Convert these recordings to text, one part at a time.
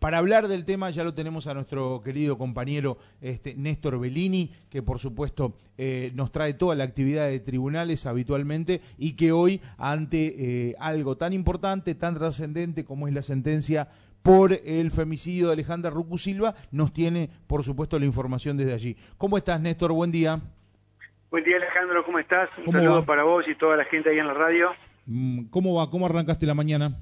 Para hablar del tema ya lo tenemos a nuestro querido compañero este, Néstor Bellini, que por supuesto eh, nos trae toda la actividad de tribunales habitualmente y que hoy ante eh, algo tan importante, tan trascendente como es la sentencia por el femicidio de Alejandra Rucu Silva, nos tiene por supuesto la información desde allí. ¿Cómo estás Néstor? Buen día. Buen día Alejandro, ¿cómo estás? Un saludo para vos y toda la gente ahí en la radio. Mm, ¿Cómo va? ¿Cómo arrancaste la mañana?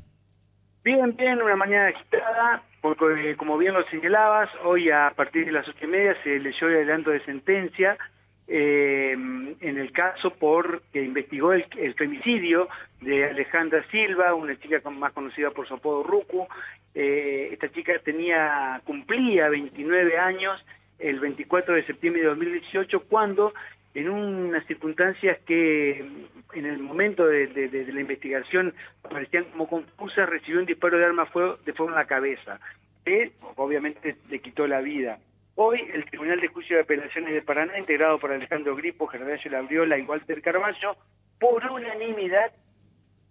Bien, bien, una mañana agitada, porque como bien lo señalabas, hoy a partir de las ocho y media se leyó el adelanto de sentencia eh, en el caso por que investigó el, femicidio de Alejandra Silva, una chica más conocida por su apodo Rucu. Eh, esta chica tenía, cumplía 29 años el 24 de septiembre de 2018 cuando en unas circunstancias que en el momento de, la investigación parecían como confusas, recibió un disparo de arma de fuego en la cabeza, que obviamente le quitó la vida. Hoy el Tribunal de Juicio de Apelaciones de Paraná, integrado por Alejandro Gripo, Gerardo Labriola y Walter Carballo, por unanimidad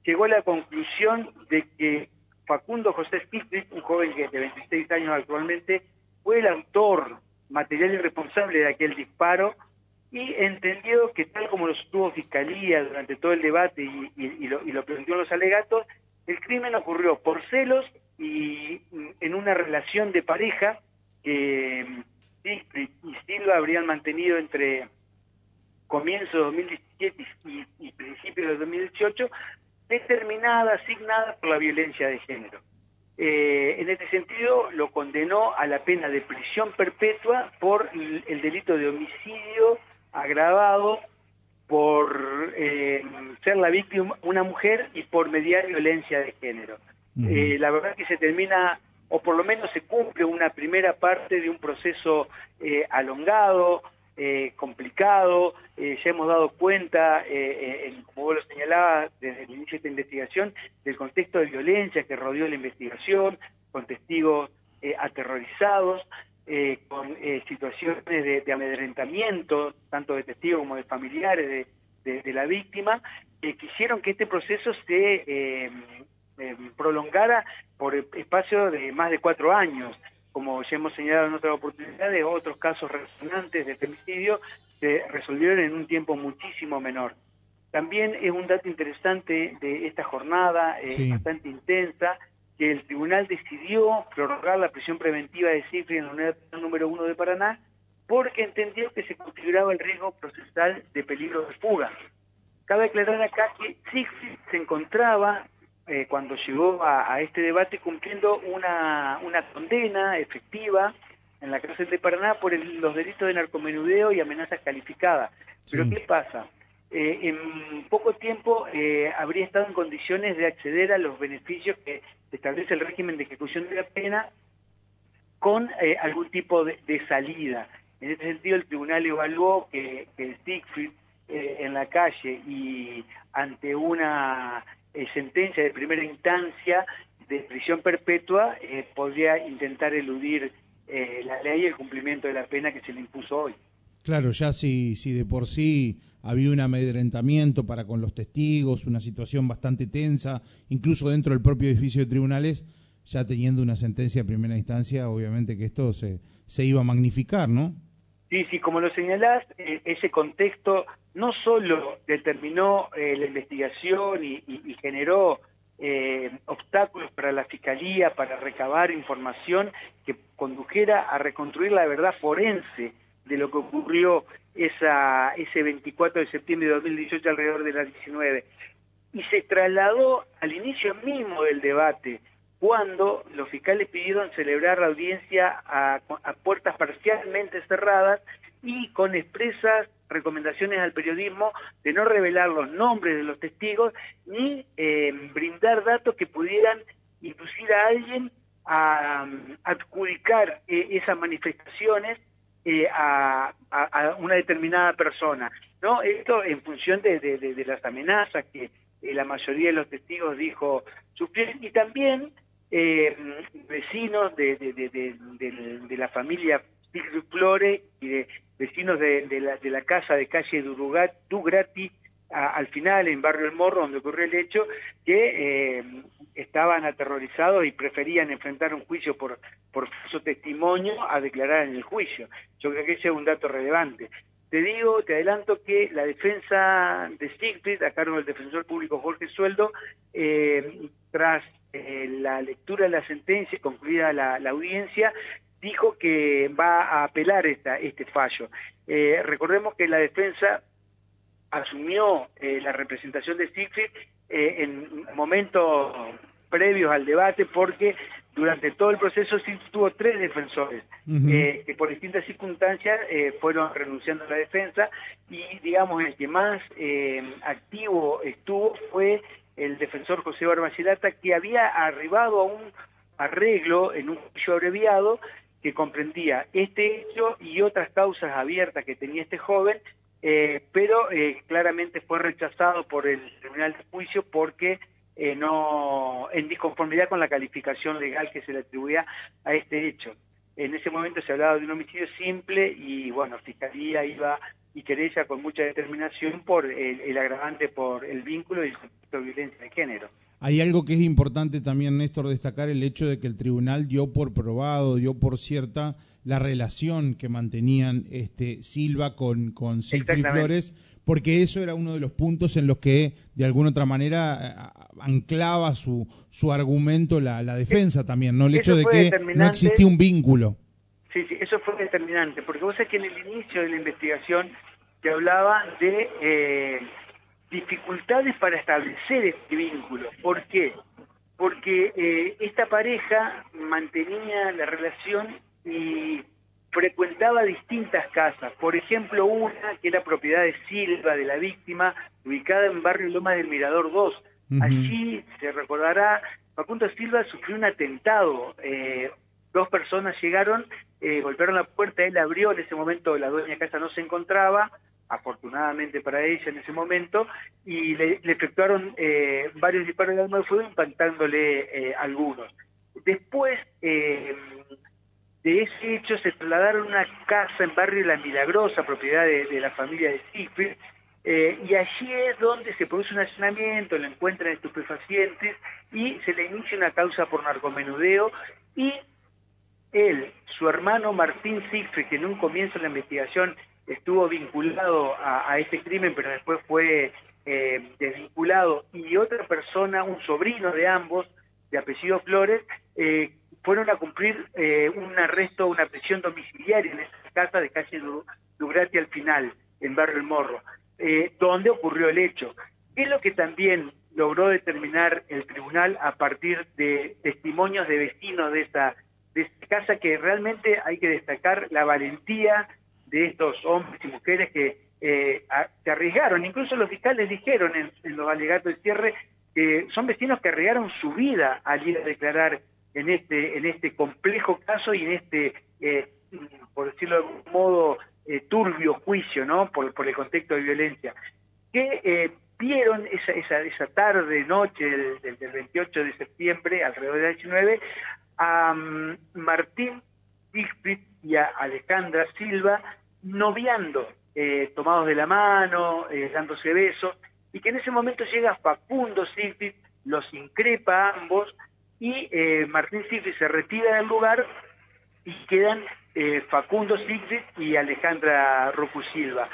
llegó a la conclusión de que Facundo José Stiglitz, un joven que de 26 años actualmente, fue el autor material y responsable de aquel disparo y entendió que tal como lo sostuvo Fiscalía durante todo el debate y, lo, y planteó en los alegatos, el crimen ocurrió por celos y en una relación de pareja que Siegfried y Silva habrían mantenido entre comienzo de 2017 y, y principios de 2018, determinada, asignada por la violencia de género. Eh, en este sentido, lo condenó a la pena de prisión perpetua por el delito de homicidio agravado por eh, ser la víctima una mujer y por mediar violencia de género. Eh, la verdad que se termina, o por lo menos se cumple una primera parte de un proceso eh, alongado, complicado, ya hemos dado cuenta, como vos lo señalabas desde el inicio de esta investigación, del contexto de violencia que rodeó la investigación, con testigos aterrorizados, eh, con eh, situaciones de, amedrentamiento, tanto de testigos como de familiares de, la víctima, que quisieron que este proceso se eh, prolongara por espacio de más de cuatro años. Como ya hemos señalado en otras oportunidades, otros casos resonantes de femicidio se resolvieron en un tiempo muchísimo menor. También es un dato interesante de esta jornada, bastante intensa, que el tribunal decidió prorrogar la prisión preventiva de Cifri en la unidad número uno de Paraná porque entendió que se configuraba el riesgo procesal de peligro de fuga. Cabe aclarar acá que Siegfried se encontraba, eh, cuando llegó a, este debate, cumpliendo una, condena efectiva en la cárcel de Paraná por los delitos de narcomenudeo y amenazas calificadas. Pero ¿qué pasa? Eh, en poco tiempo eh, habría estado en condiciones de acceder a los beneficios que establece el régimen de ejecución de la pena con eh, algún tipo de, salida. En ese sentido, el tribunal evaluó que, que Siegfried en la calle y ante una sentencia de primera instancia de prisión perpetua podría intentar eludir la ley y el cumplimiento de la pena que se le impuso hoy. Claro, ya si, si de por sí había un amedrentamiento para con los testigos, una situación bastante tensa, incluso dentro del propio edificio de tribunales, ya teniendo una sentencia de primera instancia, obviamente que esto se, se iba a magnificar, ¿no? Sí, sí, como lo señalás, eh, ese contexto no solo determinó eh, la investigación y, generó eh, obstáculos para la Fiscalía para recabar información que condujera a reconstruir la verdad forense de lo que ocurrió esa, ese 24 de septiembre de 2018 alrededor de las 19. Y se trasladó al inicio mismo del debate, cuando los fiscales pidieron celebrar la audiencia a, puertas parcialmente cerradas y con expresas recomendaciones al periodismo de no revelar los nombres de los testigos ni eh, brindar datos que pudieran inducir a alguien a, adjudicar eh, esas manifestaciones eh, a, una determinada persona. ¿no? Esto en función de, las amenazas que eh, la mayoría de los testigos dijo sufrir y también eh, vecinos de, la familia Flore y de vecinos de, la, casa de calle Dugrati, al final en Barrio El Morro, donde ocurrió el hecho, que estaban aterrorizados y preferían enfrentar un juicio por, por su testimonio a declarar en el juicio. Yo creo que ese es un dato relevante. Te digo, te adelanto que la defensa de Siegfried, a cargo del defensor público Jorge Sueldo, eh, tras eh, la lectura de la sentencia, concluida la, audiencia, dijo que va a apelar este fallo. Eh, recordemos que la defensa asumió la representación de Siegfried en momentos previos al debate porque durante todo el proceso sí tuvo tres defensores eh, que por distintas circunstancias eh, fueron renunciando a la defensa y digamos el que más eh, activo estuvo fue el defensor José Barbacilata que había arribado a un arreglo en un juicio abreviado que comprendía este hecho y otras causas abiertas que tenía este joven pero claramente fue rechazado por el tribunal de juicio porque eh, no, en disconformidad con la calificación legal que se le atribuía a este hecho. En ese momento se hablaba de un homicidio simple y bueno, Fiscalía iba y querella con mucha determinación por el, agravante por el vínculo y el concepto de violencia de género. Hay algo que es importante también, Néstor, destacar el hecho de que el tribunal dio por probado, dio por cierta la relación que mantenían este Silva con, con Flores, porque eso era uno de los puntos en los que de alguna otra manera anclaba su, su argumento la, la defensa también, ¿no? El hecho de que no existía un vínculo. Sí, sí, eso fue determinante, porque vos sabés que en el inicio de la investigación se hablaba de eh, dificultades para establecer este vínculo. ¿Por qué? Porque eh, esta pareja mantenía la relación y frecuentaba distintas casas, por ejemplo una que era propiedad de Silva, de la víctima, ubicada en barrio Loma del Mirador 2. Allí, se recordará, Facundo Silva sufrió un atentado, eh, dos personas llegaron, eh, golpearon la puerta, él abrió, en ese momento la dueña de casa no se encontraba, afortunadamente para ella en ese momento, y le, efectuaron eh, varios disparos de arma de fuego impactándole algunos. Después de ese hecho se trasladaron a una casa en barrio La Milagrosa, propiedad de, la familia de Siegfried, eh, y allí es donde se produce un allanamiento, le encuentran estupefacientes y se le inicia una causa por narcomenudeo y él, su hermano Martín Siegfried, que en un comienzo de la investigación estuvo vinculado a, este crimen, pero después fue eh, desvinculado, y otra persona, un sobrino de ambos, de apellido Flores, eh, fueron a cumplir eh, un arresto, una prisión domiciliaria en esa casa de calle Dugrati al final, en Barrio El Morro, eh, donde ocurrió el hecho. ¿Qué es lo que también logró determinar el tribunal a partir de testimonios de vecinos de esta, de casa que realmente hay que destacar la valentía de estos hombres y mujeres que eh, se arriesgaron, incluso los fiscales dijeron en, en los alegatos de cierre que son vecinos que arriesgaron su vida al ir a declarar en este, en este complejo caso y en este, eh, por decirlo de algún modo, eh, turbio juicio, ¿no? Por, el contexto de violencia. Que eh, vieron esa, esa, esa, tarde, noche del, 28 de septiembre, alrededor del 19, a mm, Martín Siegfried y a Alejandra Silva noviando, tomados de la mano, dándose besos, y que en ese momento llega Facundo Siegfried, los increpa a ambos, y eh, Martín Sigrid se retira del lugar y quedan eh, Facundo Sigrid y Alejandra Rocu Silva.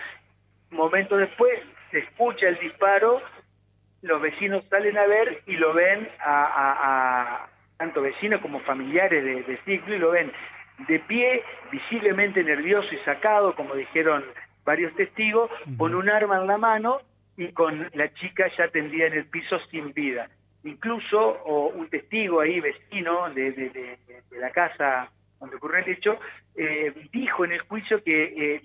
Un momento después se escucha el disparo, los vecinos salen a ver y lo ven a, tanto vecinos como familiares de, de y lo ven de pie, visiblemente nervioso y sacado, como dijeron varios testigos, con un arma en la mano y con la chica ya tendida en el piso sin vida incluso un testigo ahí, vecino de, la casa donde ocurrió el hecho, eh, dijo en el juicio que eh,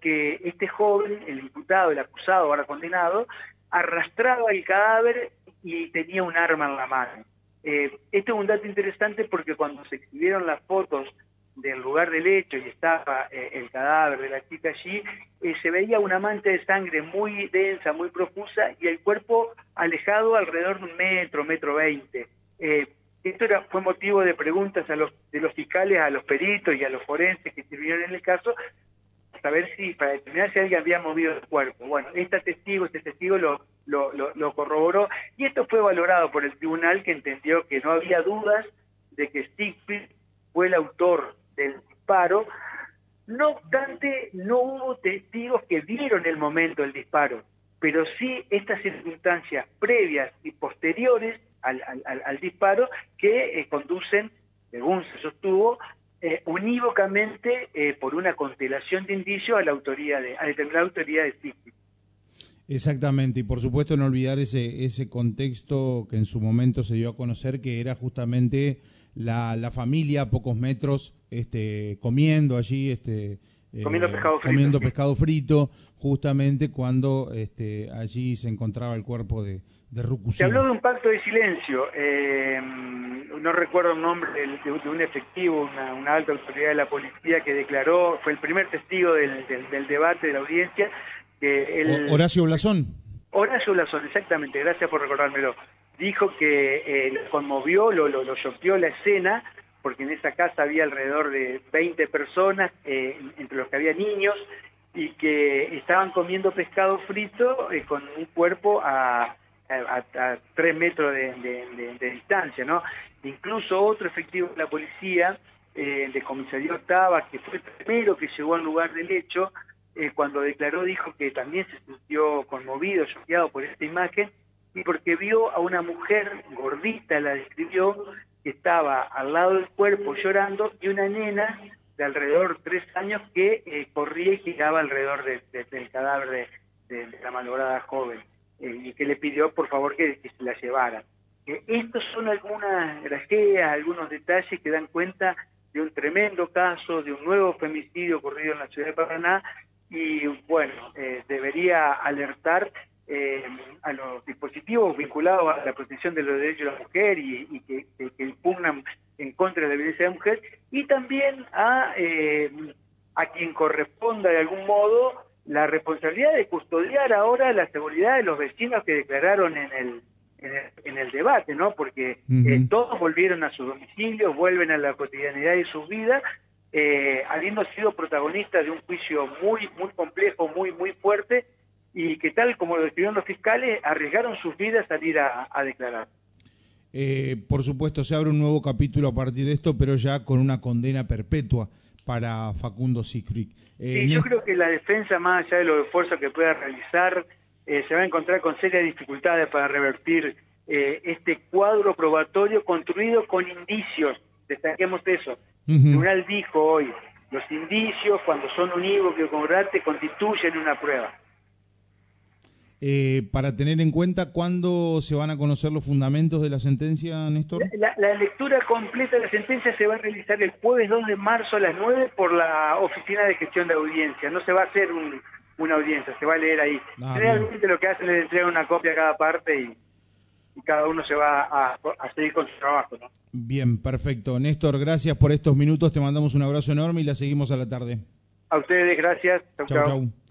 que este joven, el imputado, el acusado, ahora condenado, arrastraba el cadáver y tenía un arma en la mano. Eh, este es un dato interesante porque cuando se exhibieron las fotos del lugar del hecho y estaba eh, el cadáver de la chica allí, eh, se veía una mancha de sangre muy densa, muy profusa y el cuerpo alejado alrededor de un metro, metro veinte. Eh, esto era, fue motivo de preguntas a los, de los fiscales, a los peritos y a los forenses que sirvieron en el caso, saber si, para determinar si alguien había movido el cuerpo. Bueno, este testigo, este testigo lo, lo, lo, corroboró y esto fue valorado por el tribunal que entendió que no había dudas de que Siegfried fue el autor del disparo. No obstante, no hubo testigos que vieron el momento del disparo, pero sí estas circunstancias previas y posteriores al, disparo que eh, conducen, según se sostuvo, eh, unívocamente eh, por una constelación de indicios a la autoría de, a determinada autoría de. Exactamente, y por supuesto no olvidar ese, ese contexto que en su momento se dio a conocer, que era justamente la, la familia a pocos metros este, comiendo allí, este, comiendo pescado frito. Comiendo pescado frito, justamente cuando este, allí se encontraba el cuerpo de, de Se habló de un pacto de silencio. Eh, no recuerdo el nombre de, un efectivo, una, alta autoridad de la policía que declaró, fue el primer testigo del, debate de la audiencia. Que Horacio Blasón. Horacio Blasón, exactamente, gracias por recordármelo. Dijo que eh, conmovió, lo, lo, lo choqueó la escena, porque en esa casa había alrededor de 20 personas, eh, entre los que había niños, y que estaban comiendo pescado frito eh, con un cuerpo a, a, tres metros de, distancia. Incluso otro efectivo de la policía, eh, de comisaría Octava, que fue el primero que llegó al lugar del hecho, eh, cuando declaró dijo que también se sintió conmovido, choqueado por esta imagen, y porque vio a una mujer gordita, la describió, que estaba al lado del cuerpo llorando, y una nena de alrededor de tres años que eh, corría y giraba alrededor del cadáver de la malograda joven. Eh, y que le pidió por favor que, se la llevara. Eh, estos son algunas grajeas, algunos detalles que dan cuenta de un tremendo caso, de un nuevo femicidio ocurrido en la ciudad de Paraná y bueno, eh, debería alertar a los dispositivos vinculados a la protección de los derechos de la mujer y, que, impugnan en contra de la violencia de la mujer y también a, a quien corresponda de algún modo la responsabilidad de custodiar ahora la seguridad de los vecinos que declararon en el, en el, debate, ¿no? Porque eh, todos volvieron a su domicilio, vuelven a la cotidianidad de sus vidas, eh, habiendo sido protagonistas de un juicio muy, muy complejo, muy, muy fuerte, y que tal como lo describieron los fiscales, arriesgaron sus vidas a salir a, declarar. Eh, por supuesto, se abre un nuevo capítulo a partir de esto, pero ya con una condena perpetua para Facundo Siegfried. Eh, sí, yo creo que la defensa, más allá de los esfuerzos que pueda realizar, eh, se va a encontrar con serias dificultades para revertir este cuadro probatorio construido con indicios. Destaquemos eso. El tribunal dijo hoy, los indicios, cuando son unívocos y concordante, constituyen una prueba. Eh, para tener en cuenta cuándo se van a conocer los fundamentos de la sentencia, Néstor? La, lectura completa de la sentencia se va a realizar el jueves 2 de marzo a las 9 por la Oficina de Gestión de Audiencia. No se va a hacer una audiencia, se va a leer ahí. Ah, Realmente lo que hacen es entregar una copia a cada parte y, cada uno se va a, seguir con su trabajo. ¿no? Bien, perfecto. Néstor, gracias por estos minutos. Te mandamos un abrazo enorme y la seguimos a la tarde. A ustedes, gracias. chau. chau.